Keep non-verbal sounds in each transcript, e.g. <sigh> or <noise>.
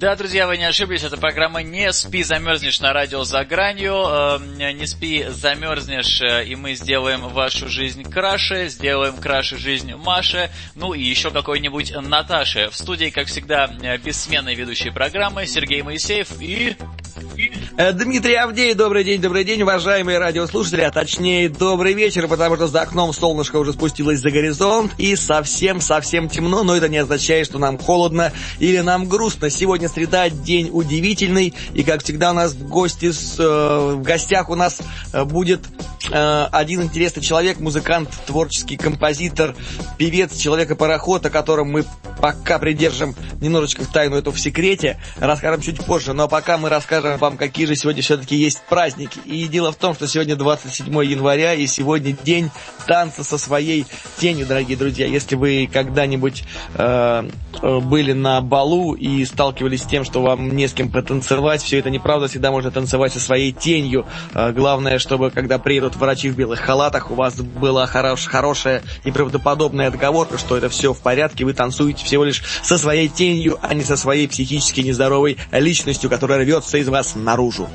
Да, друзья, вы не ошиблись, это программа «Не спи, замерзнешь» на радио «За гранью». Э, «Не спи, замерзнешь», э, и мы сделаем вашу жизнь краше, сделаем краше жизнь Маше, ну и еще какой-нибудь Наташе. В студии, как всегда, э, бессменные ведущие программы Сергей Моисеев и... Дмитрий Авдей, добрый день, добрый день, уважаемые радиослушатели, а точнее добрый вечер, потому что за окном солнышко уже спустилось за горизонт и совсем-совсем темно, но это не означает, что нам холодно или нам грустно. Сегодня среда, день удивительный, и как всегда у нас в гости, с, э, в гостях у нас э, будет э, один интересный человек, музыкант, творческий композитор, певец, человека-пароход, о котором мы пока придержим немножечко тайну эту в секрете, расскажем чуть позже, но пока мы расскажем вам, какие же сегодня все-таки есть праздники. И дело в том, что сегодня 27 января, и сегодня день танца со своей тенью, дорогие друзья. Если вы когда-нибудь э, были на балу и сталкивались с тем, что вам не с кем потанцевать, все это неправда, всегда можно танцевать со своей тенью. Э, главное, чтобы когда приедут врачи в белых халатах, у вас была хорош, хорошая и правдоподобная отговорка, что это все в порядке, вы танцуете всего лишь со своей тенью, а не со своей психически нездоровой личностью, которая рвется из вас наружу.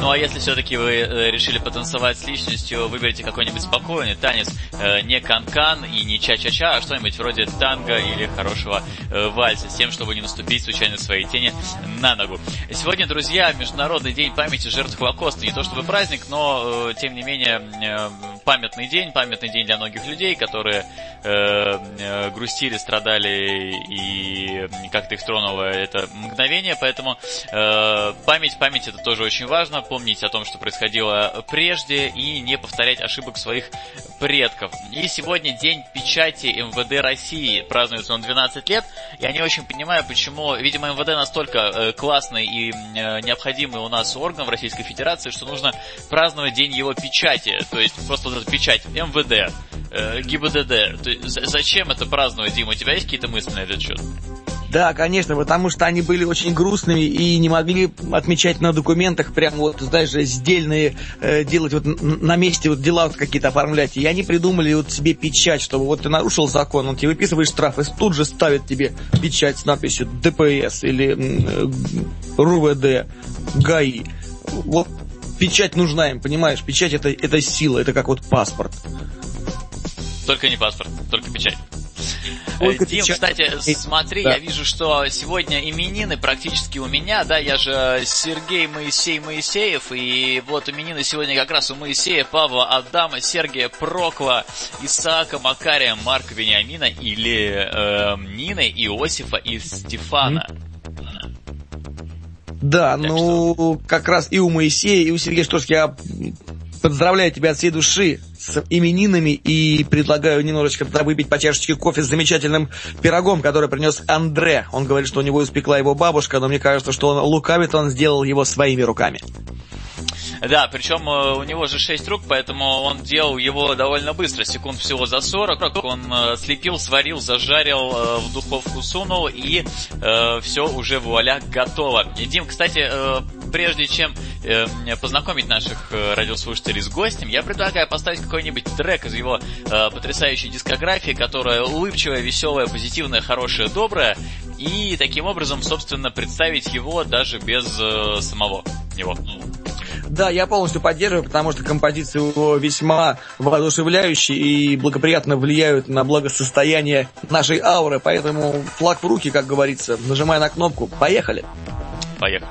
Ну а если все-таки вы э, решили потанцевать с личностью, выберите какой-нибудь спокойный танец, э, не канкан и не ча-ча-ча, а что-нибудь вроде танго или хорошего э, вальса, с тем, чтобы не наступить случайно своей тени на ногу. Сегодня, друзья, Международный день памяти жертв Холокоста. Не то чтобы праздник, но, тем не менее, памятный день, памятный день для многих людей, которые грустили, страдали и как-то их тронуло это мгновение, поэтому память, память это тоже очень важно помнить о том, что происходило прежде, и не повторять ошибок своих предков. И сегодня день печати МВД России. Празднуется он 12 лет. Я не очень понимаю, почему, видимо, МВД настолько э, классный и э, необходимый у нас орган в Российской Федерации, что нужно праздновать день его печати. То есть просто вот эта печать МВД, э, ГИБДД. Есть, зачем это праздновать, Дима? У тебя есть какие-то мысли на этот счет? Да, конечно, потому что они были очень грустными и не могли отмечать на документах прям вот, знаешь, сдельные, э, делать вот на месте вот дела вот какие-то оформлять. И они придумали вот себе печать, чтобы вот ты нарушил закон, он тебе выписывает штраф и тут же ставит тебе печать с надписью ДПС или э, РУВД, ГАИ. Вот печать нужна им, понимаешь? Печать это, это сила, это как вот паспорт. Только не паспорт, только печать. Сколько Дим, печать- кстати, смотри, Да. я вижу, что сегодня именины практически у меня, да, я же Сергей Моисей Моисеев, и вот именины сегодня как раз у Моисея, Павла, Адама, Сергия, Прокла, Исаака, Макария, Марка, Вениамина или эм, Нины, Иосифа и Стефана. Да, Так ну, как раз и у Моисея, и у Сергея, что ж, я поздравляю тебя от всей души с именинами и предлагаю немножечко выпить по чашечке кофе с замечательным пирогом, который принес Андре. Он говорит, что у него испекла его бабушка, но мне кажется, что он лукавит, он сделал его своими руками. Да, причем э, у него же 6 рук, поэтому он делал его довольно быстро, секунд всего за 40. Он э, слепил, сварил, зажарил, э, в духовку сунул, и все уже вуаля готово. Дим, кстати, э, прежде чем э, познакомить наших э, радиослушателей с гостем, я предлагаю поставить какой-нибудь трек из его э, потрясающей дискографии, которая улыбчивая, веселая, позитивная, хорошая, добрая, и таким образом, собственно, представить его даже без э, самого него. Да, я полностью поддерживаю, потому что композиции его весьма воодушевляющие и благоприятно влияют на благосостояние нашей ауры, поэтому флаг в руки, как говорится, нажимая на кнопку, поехали. Поехали.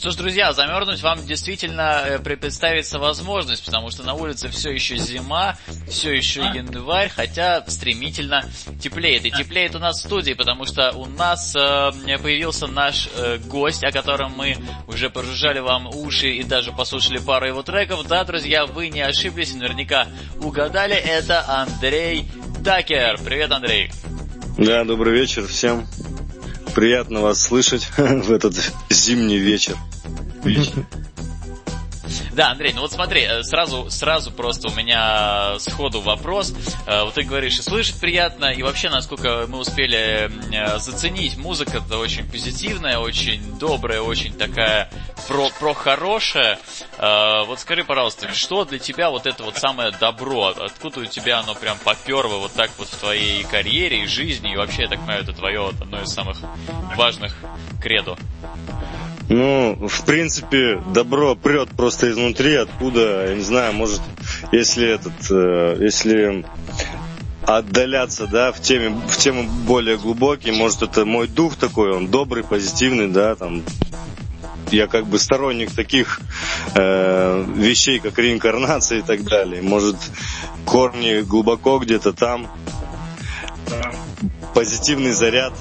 Что ж, друзья, замерзнуть вам действительно э, представится возможность, потому что на улице все еще зима, все еще январь, хотя стремительно теплеет. И теплеет у нас в студии, потому что у нас э, появился наш э, гость, о котором мы уже прожужжали вам уши и даже послушали пару его треков. Да, друзья, вы не ошиблись, наверняка угадали. Это Андрей Такер. Привет, Андрей. Да, добрый вечер всем. Приятно вас слышать <laughs> в этот зимний вечер. Да, Андрей, ну вот смотри, э, сразу, сразу просто у меня сходу вопрос. Э, вот ты говоришь, и слышать приятно, и вообще, насколько мы успели э, заценить, музыка-то очень позитивная, очень добрая, очень такая про, про хорошее. Вот скажи, пожалуйста, что для тебя вот это вот самое добро? Откуда у тебя оно прям поперло вот так вот в твоей карьере и жизни, и вообще, я так понимаю, это твое одно из самых важных кредо? Ну, в принципе, добро прет просто изнутри, откуда, я не знаю, может, если этот, э, если отдаляться, да, в теме, в тему более глубокие, может, это мой дух такой, он добрый, позитивный, да, там, я как бы сторонник таких э, вещей, как реинкарнация и так далее. Может, корни глубоко где-то там, позитивный заряд,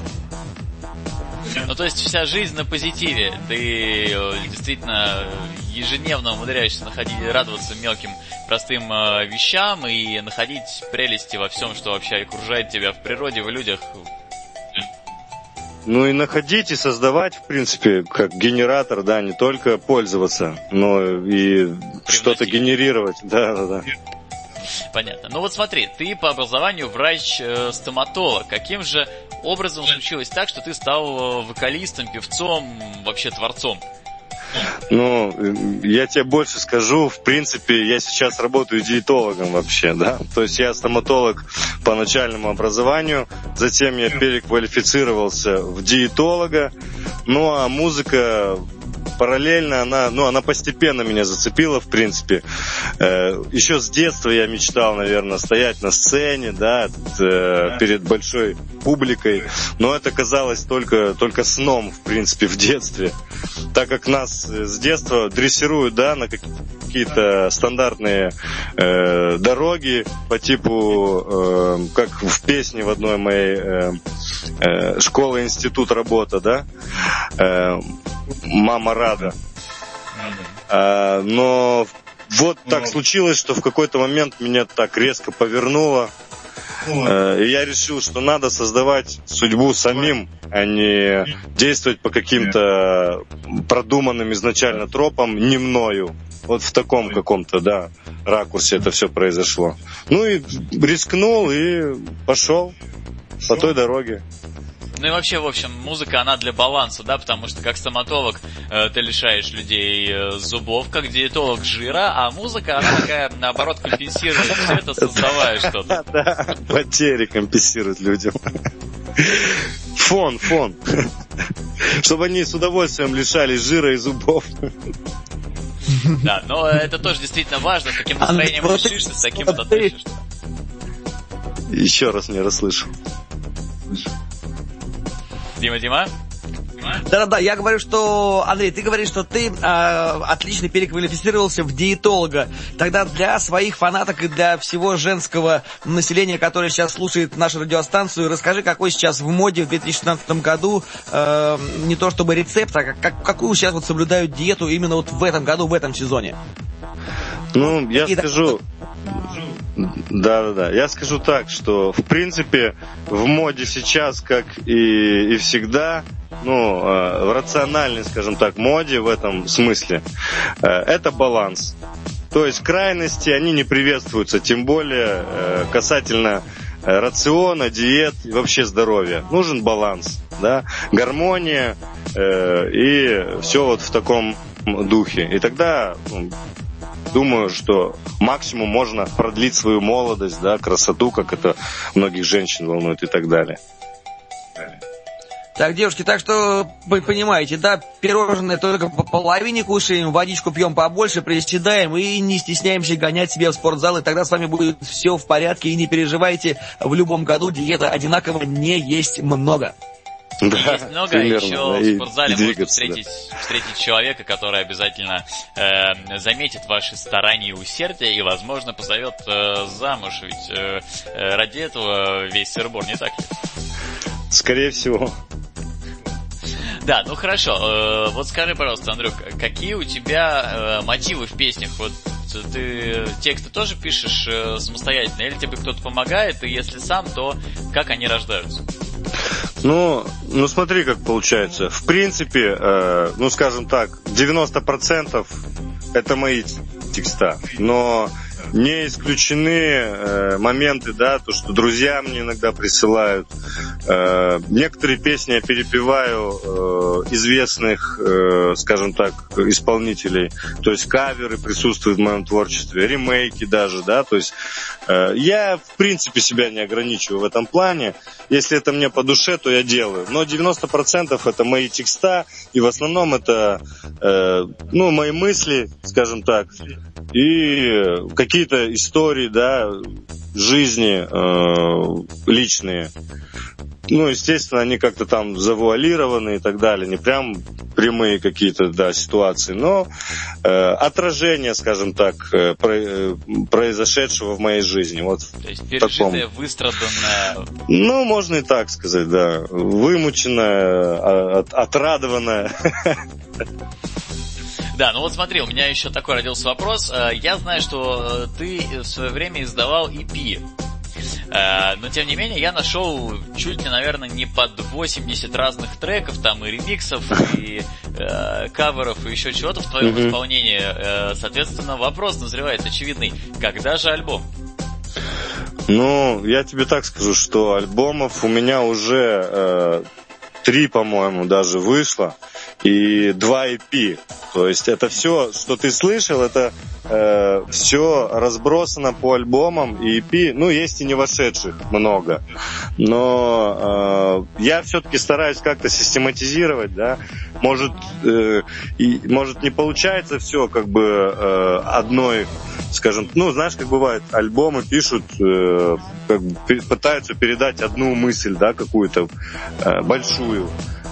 ну, то есть вся жизнь на позитиве. Ты э, действительно ежедневно умудряешься находить, радоваться мелким, простым э, вещам и находить прелести во всем, что вообще окружает тебя в природе, в людях. Ну и находить и создавать, в принципе, как генератор, да, не только пользоваться, но и что-то генерировать. Да, да, да. Понятно. Ну вот смотри, ты по образованию врач-стоматолог. Каким же образом случилось так, что ты стал э, вокалистом, певцом, вообще творцом? Ну, я тебе больше скажу, в принципе, я сейчас работаю диетологом вообще, да, то есть я стоматолог по начальному образованию, затем я переквалифицировался в диетолога, ну а музыка параллельно она, ну, она постепенно меня зацепила, в принципе. Э, еще с детства я мечтал, наверное, стоять на сцене, да, э, перед большой публикой, но это казалось только, только сном, в принципе, в детстве. Так как нас с детства дрессируют, да, на какие-то стандартные э, дороги по типу, э, как в песне в одной моей э, э, школа-институт работа, да, э, мама рада. А, но вот так случилось, что в какой-то момент меня так резко повернуло. Э, и я решил, что надо создавать судьбу самим, а не действовать по каким-то продуманным изначально тропам, не мною. Вот в таком каком-то, да, ракурсе это все произошло. Ну и рискнул и пошел по той дороге. Ну и вообще, в общем, музыка, она для баланса, да, потому что как стоматолог э, ты лишаешь людей э, зубов, как диетолог жира, а музыка, она такая, наоборот, компенсирует все это, создавая что-то. Да, потери компенсирует людям. Фон, фон. Чтобы они с удовольствием лишались жира и зубов. Да, но это тоже действительно важно, с каким настроением решишься, с таким относишься. Еще раз не расслышал. Дима, Дима? Да-да-да, я говорю, что, Андрей, ты говоришь, что ты э, отлично переквалифицировался в диетолога. Тогда для своих фанаток и для всего женского населения, которое сейчас слушает нашу радиостанцию, расскажи, какой сейчас в моде в 2016 году, э, не то чтобы рецепт, а как, какую сейчас вот соблюдают диету именно вот в этом году, в этом сезоне? Ну, я и скажу... Да, да, да. Я скажу так, что в принципе в моде сейчас, как и, и всегда, ну, э, в рациональной, скажем так, моде в этом смысле, э, это баланс. То есть крайности, они не приветствуются, тем более э, касательно рациона, диет и вообще здоровья. Нужен баланс, да, гармония э, и все вот в таком духе. И тогда ну, думаю, что максимум можно продлить свою молодость, да, красоту, как это многих женщин волнует и так далее. Так, девушки, так что вы понимаете, да, пирожное только по половине кушаем, водичку пьем побольше, приседаем и не стесняемся гонять себе в спортзал, и тогда с вами будет все в порядке, и не переживайте, в любом году диета одинаково не есть много. Да, есть много, примерно, еще да, в спортзале можно встретить, да. встретить человека, который обязательно э, заметит ваши старания и усердия и, возможно, позовет э, замуж, ведь э, э ради этого весь сырбор, не так ли? Скорее всего. Да, ну хорошо. Э, вот скажи, пожалуйста, Андрюк, какие у тебя э, мотивы в песнях? Вот ты тексты тоже пишешь самостоятельно, или тебе кто-то помогает, и если сам, то как они рождаются? Ну, ну смотри, как получается. В принципе, э, ну скажем так, 90% это мои текста. Но не исключены э, моменты, да, то, что друзья мне иногда присылают. Э, некоторые песни я перепеваю э, известных, э, скажем так, исполнителей. То есть каверы присутствуют в моем творчестве, ремейки даже, да, то есть э, я в принципе себя не ограничиваю в этом плане. Если это мне по душе, то я делаю. Но 90% это мои текста, и в основном это, э, ну, мои мысли, скажем так, и какие-то истории, да, жизни э, личные. Ну, естественно, они как-то там завуалированы и так далее, не прям прямые какие-то, да, ситуации, но э, отражение, скажем так, э, про, э, произошедшего в моей жизни. Вот То есть пережитое, таком... выстраданное. Ну, можно и так сказать, да. Вымученное, а, от, отрадованное. <laughs> Да, ну вот смотри, у меня еще такой родился вопрос. Э, я знаю, что э, ты в свое время издавал EP. Э, но тем не менее я нашел чуть ли, наверное, не под 80 разных треков, там и ремиксов, и э, каверов, и еще чего-то в твоем mm-hmm. исполнении. Э, соответственно, вопрос назревает очевидный. Когда же альбом? Ну, я тебе так скажу, что альбомов у меня уже э, три, по-моему, даже вышло и два EP. То есть это все, что ты слышал, это э, все разбросано по альбомам и EP. Ну, есть и не вошедших много. Но э, я все-таки стараюсь как-то систематизировать, да. Может, э, и, может не получается все как бы э, одной скажем, ну, знаешь, как бывает, альбомы пишут, э, как пытаются передать одну мысль, да, какую-то э, большую.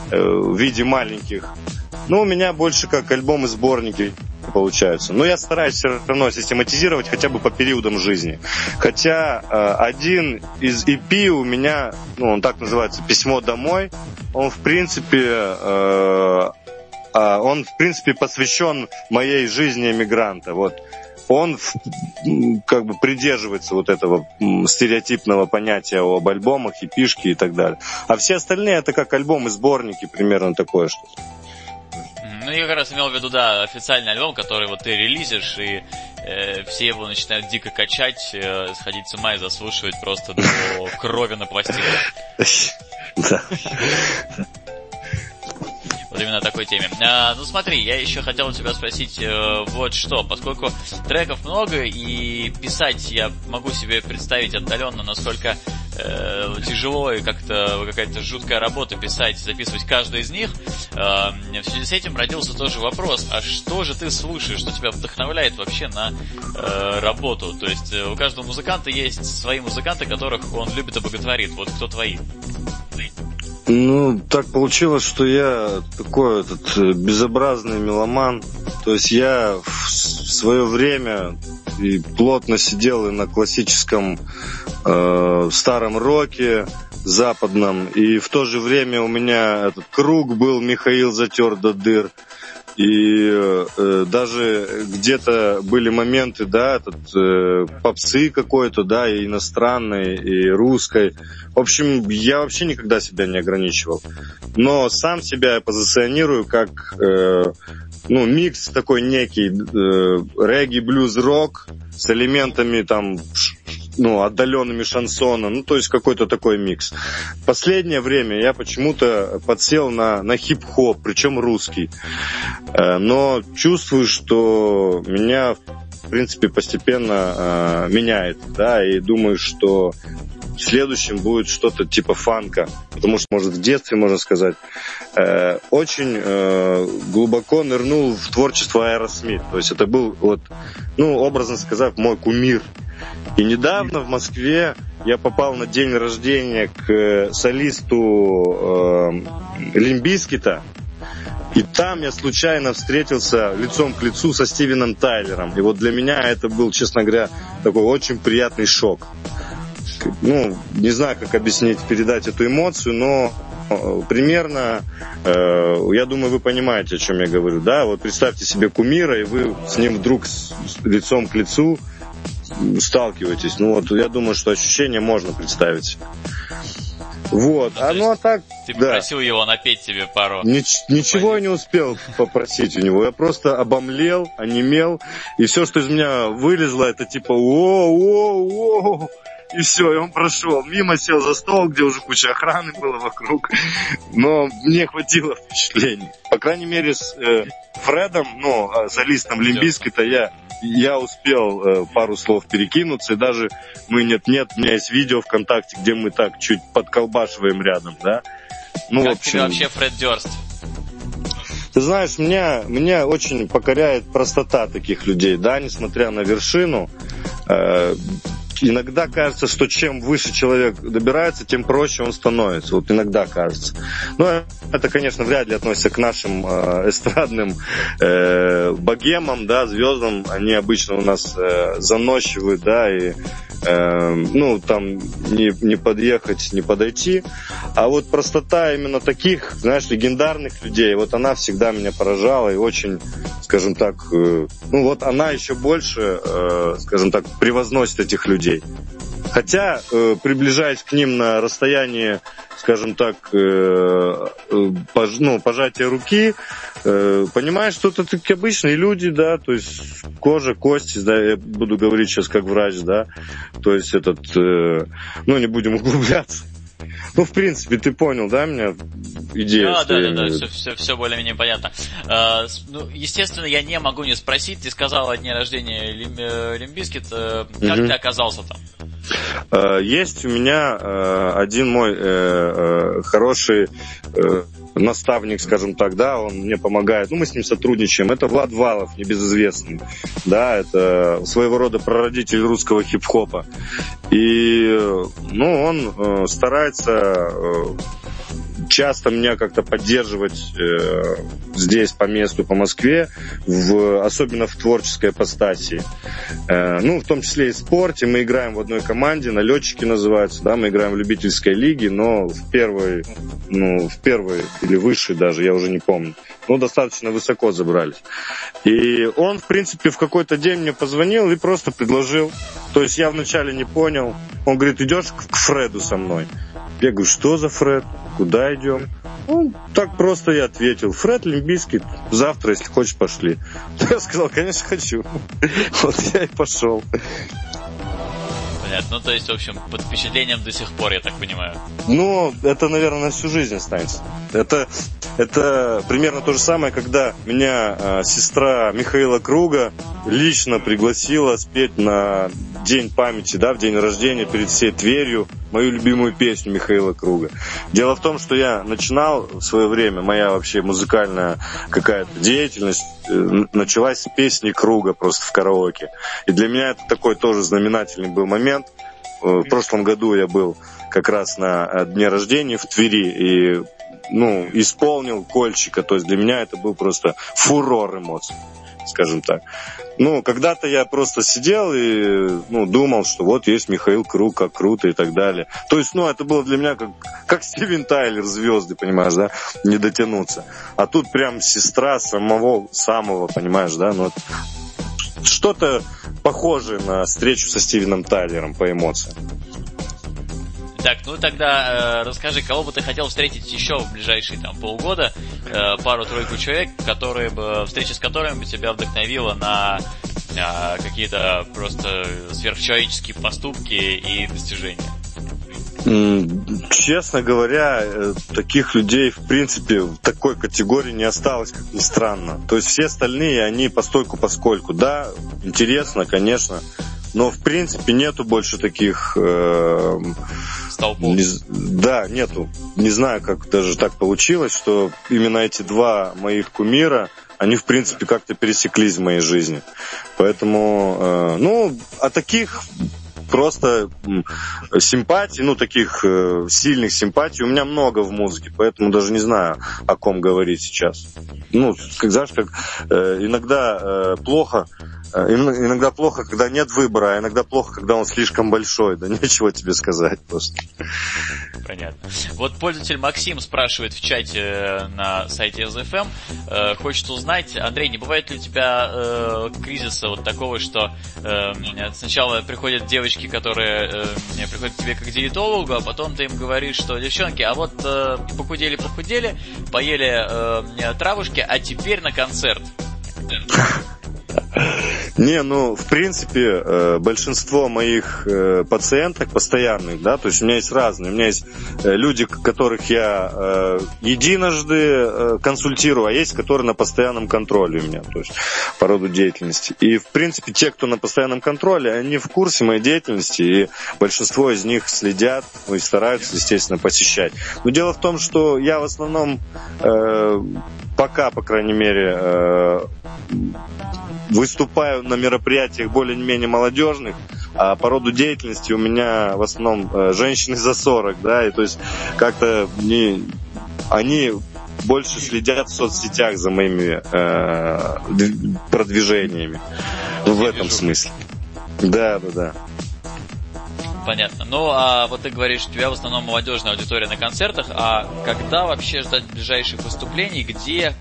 Э, в виде маленьких. Ну, у меня больше как альбомы-сборники получаются. Но я стараюсь все равно систематизировать хотя бы по периодам жизни. Хотя э, один из EP у меня, ну, он так называется, «Письмо домой», он, в принципе, э, э, он, в принципе, посвящен моей жизни эмигранта. Вот он как бы придерживается вот этого стереотипного понятия об альбомах и пишки и так далее. А все остальные это как альбомы, сборники, примерно такое что-то. Ну, я как раз имел в виду, да, официальный альбом, который вот ты релизишь, и э, все его начинают дико качать, э, сходить с ума и заслушивать просто до крови на пластинках. <laughs> Да. Вот именно такой теме. А, ну смотри, я еще хотел у тебя спросить э, вот что, поскольку треков много и писать я могу себе представить отдаленно, насколько э, тяжело и как-то какая-то жуткая работа писать, записывать каждый из них. Э, в связи с этим родился тоже вопрос, а что же ты слушаешь, что тебя вдохновляет вообще на э, работу? То есть э, у каждого музыканта есть свои музыканты, которых он любит и боготворит. Вот кто твои? Ну, так получилось, что я такой этот э, безобразный меломан. То есть я в свое время и плотно сидел и на классическом э, старом роке западном, и в то же время у меня этот круг был Михаил затер до дыр. И э, даже где-то были моменты, да, этот, э, попсы какой-то, да, и иностранной, и русской. В общем, я вообще никогда себя не ограничивал. Но сам себя я позиционирую как, э, ну, микс такой некий, э, регги, блюз, рок с элементами там ну, отдаленными шансона, ну, то есть какой-то такой микс. Последнее время я почему-то подсел на, на хип-хоп, причем русский. Э, но чувствую, что меня в принципе, постепенно э, меняет, да, и думаю, что следующим будет что-то типа фанка, потому что, может, в детстве, можно сказать, э, очень э, глубоко нырнул в творчество Аэросмит. То есть это был, вот, ну, образно сказать, мой кумир. И недавно в Москве я попал на день рождения к э, солисту э, Лимбискита, и там я случайно встретился лицом к лицу со Стивеном Тайлером. И вот для меня это был, честно говоря, такой очень приятный шок. Ну, не знаю, как объяснить, передать эту эмоцию, но э, примерно, э, я думаю, вы понимаете, о чем я говорю, да? Вот представьте себе кумира, и вы с ним вдруг с, с лицом к лицу сталкиваетесь. Ну вот, я думаю, что ощущение можно представить. Вот, ну, а ну а так... Ты да. попросил его напеть тебе пару... Нич- ничего я не успел попросить у него, я просто обомлел, онемел, и все, что из меня вылезло, это типа о-о-о, и все, и он прошел. Мимо сел за стол, где уже куча охраны было вокруг. Но мне хватило впечатлений. По крайней мере, с э, Фредом, ну, а, солистом Лимбиски-то я я успел э, пару слов перекинуться, и даже мы нет-нет, у меня есть видео ВКонтакте, где мы так чуть подколбашиваем рядом, да. Ну, как в общем, тебе вообще Фред Дёрст? Ты знаешь, меня, меня очень покоряет простота таких людей, да, несмотря на вершину. Э, иногда кажется, что чем выше человек добирается, тем проще он становится. Вот иногда кажется. Но это, конечно, вряд ли относится к нашим э, эстрадным э, богемам, да, звездам. Они обычно у нас э, заносчивают, да, и э, ну, там не, не подъехать, не подойти. А вот простота именно таких, знаешь, легендарных людей, вот она всегда меня поражала и очень, скажем так, э, ну вот она еще больше, э, скажем так, превозносит этих людей. Хотя, э, приближаясь к ним на расстояние, скажем так, э, э, пож, ну, пожатия руки, э, понимаешь, что это такие обычные люди, да, то есть кожа, кости, да, я буду говорить сейчас как врач, да, то есть этот, э, ну, не будем углубляться. Ну, в принципе, ты понял, да, меня идея? Да, да, да, да, все, все, все более-менее понятно. А, ну, естественно, я не могу не спросить, ты сказал о дне рождения э, Limp Bizkit, э, как угу. ты оказался там? Э, есть у меня э, один мой э, хороший наставник, скажем так, да, он мне помогает, ну, мы с ним сотрудничаем, это Влад Валов, небезызвестный, да, это своего рода прародитель русского хип-хопа, и, ну, он старается часто меня как-то поддерживать э, здесь по месту, по Москве, в, особенно в творческой апостасии. Э, ну, в том числе и в спорте. Мы играем в одной команде, налетчики называются, да, мы играем в любительской лиге, но в первой, ну, в первой или выше даже, я уже не помню. Ну, достаточно высоко забрались. И он, в принципе, в какой-то день мне позвонил и просто предложил. То есть я вначале не понял. Он говорит, идешь к Фреду со мной. Я говорю, что за Фред? Куда идем? Ну, так просто я ответил. Фред Лимбийский, завтра, если хочешь, пошли. <laughs> Я сказал, конечно, хочу. <laughs> Вот я и пошел. Понятно. Ну, то есть, в общем, под впечатлением до сих пор, я так понимаю. Ну, это, наверное, на всю жизнь останется. Это, это примерно то же самое, когда меня э, сестра Михаила Круга лично пригласила спеть на день памяти, да, в день рождения перед всей Тверью мою любимую песню Михаила Круга. Дело в том, что я начинал в свое время, моя вообще музыкальная какая-то деятельность э, началась с песни Круга просто в караоке. И для меня это такой тоже знаменательный был момент. Э, в прошлом году я был как раз на дне рождения в Твери и ну, исполнил Кольчика. То есть для меня это был просто фурор эмоций скажем так. Ну, когда-то я просто сидел и ну, думал, что вот есть Михаил Круг, как круто и так далее. То есть, ну, это было для меня как, как Стивен Тайлер, звезды, понимаешь, да, не дотянуться. А тут прям сестра самого, самого, понимаешь, да, ну, что-то похожее на встречу со Стивеном Тайлером по эмоциям. Так, ну тогда э, расскажи, кого бы ты хотел встретить еще в ближайшие там полгода, э, пару-тройку человек, которые бы, встреча с которыми бы тебя вдохновила на а какие-то просто сверхчеловеческие поступки и достижения? Честно говоря, э, таких людей, в принципе, в такой категории не осталось, как ни странно. То есть все остальные, они постойку поскольку. Да, интересно, конечно, но в принципе нету больше таких... Э, Столпов. Не, да, нету. Не знаю, как даже так получилось, что именно эти два моих кумира, они в принципе как-то пересеклись в моей жизни. Поэтому, э, ну, а таких просто симпатий, ну, таких э, сильных симпатий у меня много в музыке, поэтому даже не знаю, о ком говорить сейчас. Ну, как, знаешь, как э, иногда э, плохо, иногда плохо, когда нет выбора, а иногда плохо, когда он слишком большой, да <laughs> нечего тебе сказать просто. Понятно. Вот пользователь Максим спрашивает в чате на сайте SFM, хочет узнать, Андрей, не бывает ли у тебя кризиса вот такого, что сначала приходят девочки, которые э, приходят к тебе как диетологу, а потом ты им говоришь, что девчонки, а вот э, похудели-похудели, поели э, травушки, а теперь на концерт. <laughs> Не, ну, в принципе, э, большинство моих э, пациенток постоянных, да, то есть у меня есть разные. У меня есть э, люди, которых я единожды консультирую, а есть, которые на постоянном контроле у меня, то есть по роду деятельности. И, в принципе, те, кто на постоянном контроле, они в курсе моей деятельности, и большинство из них следят ну, и стараются, естественно, посещать. Но дело в том, что я в основном пока, по крайней мере, выступаю на мероприятиях более-менее молодежных, а по роду деятельности у меня в основном э, женщины за 40, да, и то есть как-то не, они больше следят в соцсетях за моими э, продвижениями. В этом смысле. Да, да, да. Понятно. Ну, а вот ты говоришь, у тебя в основном молодежная аудитория на концертах, а когда вообще ждать ближайших выступлений, где,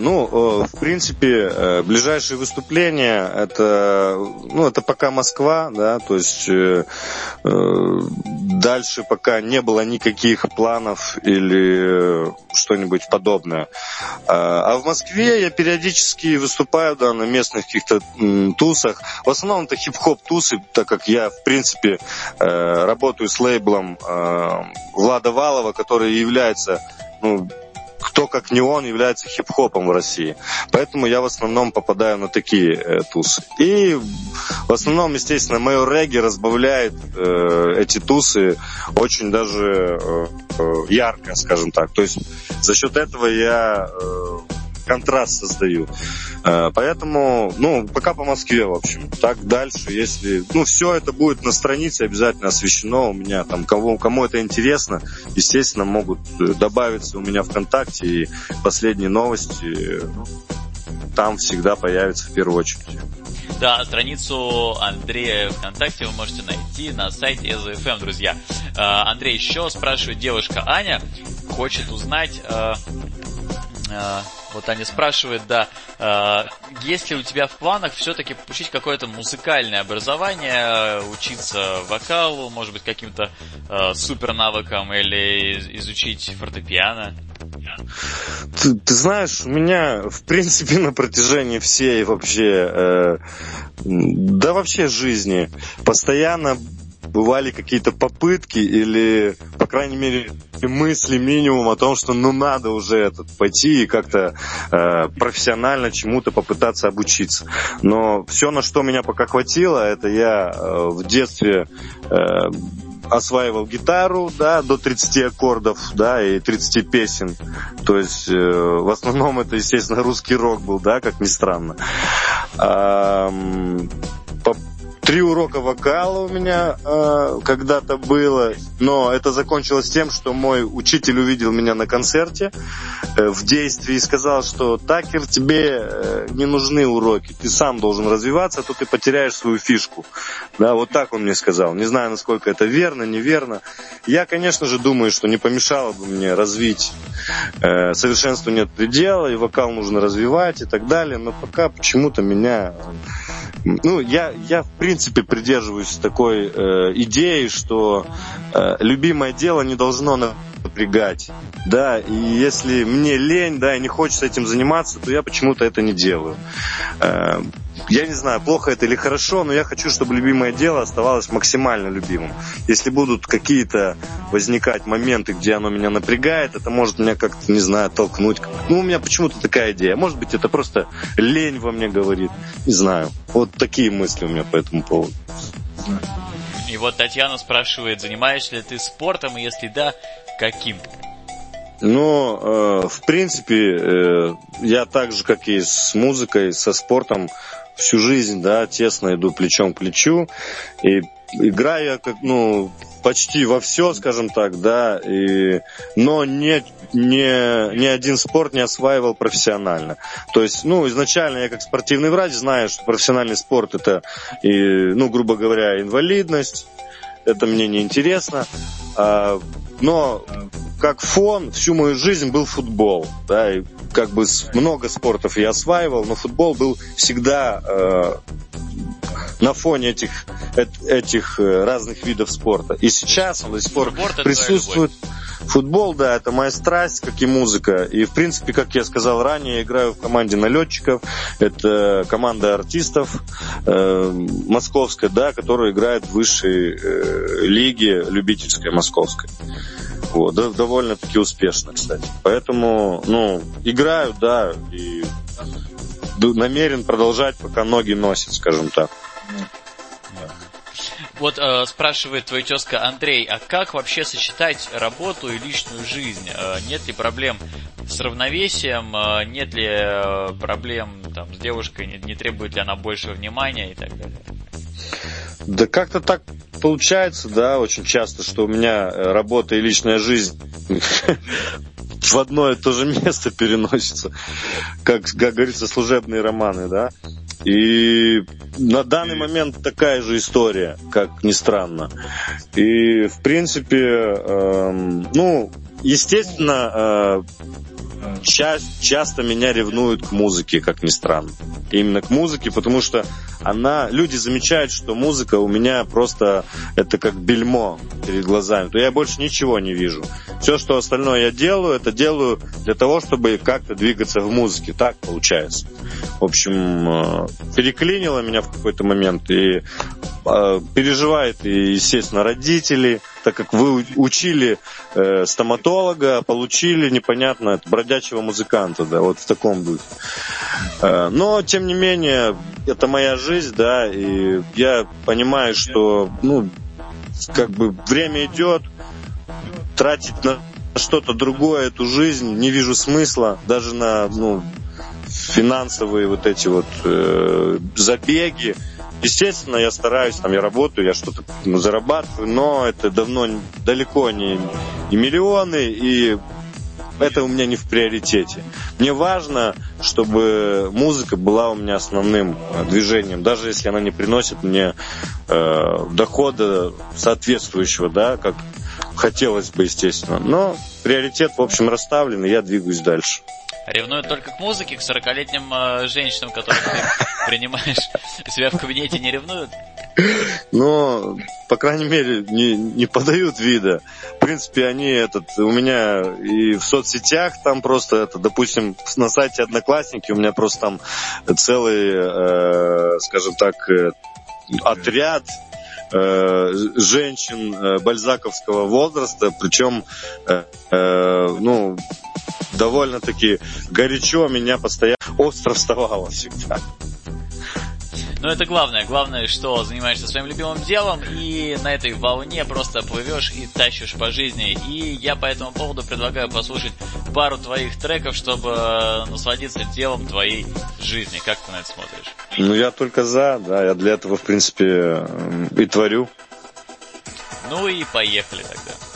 ну, э, в принципе, э, ближайшие выступления это, ну, это пока Москва, да, то есть дальше пока не было никаких планов или что-нибудь подобное. А в Москве я периодически выступаю, да, на местных каких-то тусах. В основном это хип-хоп тусы, так как я, в принципе, работаю с лейблом Влада Валова, который является ну, кто, как не он, является хип-хопом в России. Поэтому я в основном попадаю на такие э, тусы. И в основном, естественно, мое регги разбавляет э, эти тусы очень даже э, э, ярко, скажем так. То есть за счет этого я э, контраст создаю. Э, поэтому, ну, пока по Москве, в общем. Так дальше, если... Ну, все это будет на странице обязательно освещено у меня. Там, кому, кому это интересно, естественно, могут э, добавиться у меня ВКонтакте. И последние новости ну, там всегда появятся в первую очередь. Да, страницу Андрея ВКонтакте вы можете найти на сайте ЭЗФМ, друзья. Э, Андрей еще спрашивает девушка Аня, хочет узнать, вот они спрашивают, да, э, есть ли у тебя в планах все-таки получить какое-то музыкальное образование, учиться вокалу, может быть, каким-то э, супер навыкам или изучить фортепиано? Ты, ты знаешь, у меня, в принципе, на протяжении всей вообще, э, да вообще жизни, постоянно бывали какие-то попытки или, по крайней мере, мысли минимум о том, что ну надо уже этот пойти и как-то э, профессионально чему-то попытаться обучиться. Но все, на что меня пока хватило, это я э, в детстве э, осваивал гитару, да, до 30 аккордов, да, и 30 песен. То есть, э, в основном это, естественно, русский рок был, да, как ни странно. По Три урока вокала у меня э, когда-то было, но это закончилось тем, что мой учитель увидел меня на концерте э, в действии и сказал, что Такер, тебе э, не нужны уроки, ты сам должен развиваться, а то ты потеряешь свою фишку. Да, вот так он мне сказал. Не знаю, насколько это верно, неверно. Я, конечно же, думаю, что не помешало бы мне развить э, совершенству нет предела, и вокал нужно развивать и так далее, но пока почему-то меня ну, я, я в принципе придерживаюсь такой э, идеи, что э, любимое дело не должно напрягать, да, и если мне лень, да, и не хочется этим заниматься, то я почему-то это не делаю. Э, я не знаю, плохо это или хорошо, но я хочу, чтобы любимое дело оставалось максимально любимым. Если будут какие-то возникать моменты, где оно меня напрягает, это может меня как-то, не знаю, толкнуть. Ну, у меня почему-то такая идея. Может быть, это просто лень во мне говорит. Не знаю. Вот такие мысли у меня по этому поводу. И вот Татьяна спрашивает, занимаешься ли ты спортом, и если да, каким? Ну, э, в принципе, э, я так же, как и с музыкой, со спортом, всю жизнь, да, тесно иду плечом к плечу. И играю я как, ну, почти во все, скажем так, да, и, но не, не, ни один спорт не осваивал профессионально. То есть, ну, изначально я как спортивный врач знаю, что профессиональный спорт это, и, ну, грубо говоря, инвалидность, это мне не интересно. А, но как фон всю мою жизнь был футбол, да, и как бы много спортов я осваивал, но футбол был всегда э, на фоне этих, этих э, разных видов спорта. И сейчас он до сих пор Спорт присутствует. Футбол, да, это моя страсть, как и музыка. И, в принципе, как я сказал ранее, я играю в команде налетчиков. Это команда артистов э, московская, да, которая играет в высшей э, лиге любительской московской. Вот, да, довольно-таки успешно, кстати. Поэтому, ну, играю, да, и намерен продолжать, пока ноги носят, скажем так. Вот э, спрашивает твой тезка Андрей, а как вообще сочетать работу и личную жизнь? Э, нет ли проблем с равновесием? Э, нет ли э, проблем там, с девушкой? Не, не требует ли она больше внимания и так далее? Да как-то так получается, да, очень часто, что у меня э, работа и личная жизнь <laughs> в одно и то же место переносится, как, как говорится, служебные романы, да. И на данный момент такая же история, как ни странно. И, в принципе, эм, ну, естественно, э, ча- часто меня ревнуют к музыке, как ни странно. Именно к музыке, потому что она, люди замечают, что музыка у меня просто это как бельмо перед глазами, то я больше ничего не вижу. Все, что остальное я делаю, это делаю для того, чтобы как-то двигаться в музыке. Так получается. В общем, э, переклинило меня в какой-то момент и э, переживает, и, естественно, родители, так как вы учили э, стоматолога, получили, непонятно, бродячего музыканта, да, вот в таком духе. Э, но, тем не менее, это моя жизнь, да, и я понимаю, что, ну, как бы время идет, тратить на что-то другое эту жизнь не вижу смысла, даже на, ну, финансовые вот эти вот э, забеги. Естественно, я стараюсь, там я работаю, я что-то зарабатываю, но это давно далеко не, не миллионы, и это у меня не в приоритете. Мне важно, чтобы музыка была у меня основным э, движением, даже если она не приносит мне э, дохода соответствующего, да, как хотелось бы, естественно. Но приоритет, в общем, расставлен, и я двигаюсь дальше. Ревнуют только к музыке, к 40-летним э, женщинам, которых ты <laughs> принимаешь себя в кабинете, не ревнуют? Но, по крайней мере, не, не подают вида. В принципе, они этот, у меня и в соцсетях там просто это, допустим, на сайте Одноклассники у меня просто там целый, э, скажем так, э, отряд э, женщин э, бальзаковского возраста, причем, э, ну, довольно-таки горячо меня постоянно остро вставало всегда. Но это главное. Главное, что занимаешься своим любимым делом и на этой волне просто плывешь и тащишь по жизни. И я по этому поводу предлагаю послушать пару твоих треков, чтобы насладиться делом твоей жизни. Как ты на это смотришь? Ну, я только за, да. Я для этого, в принципе, и творю. Ну и поехали тогда.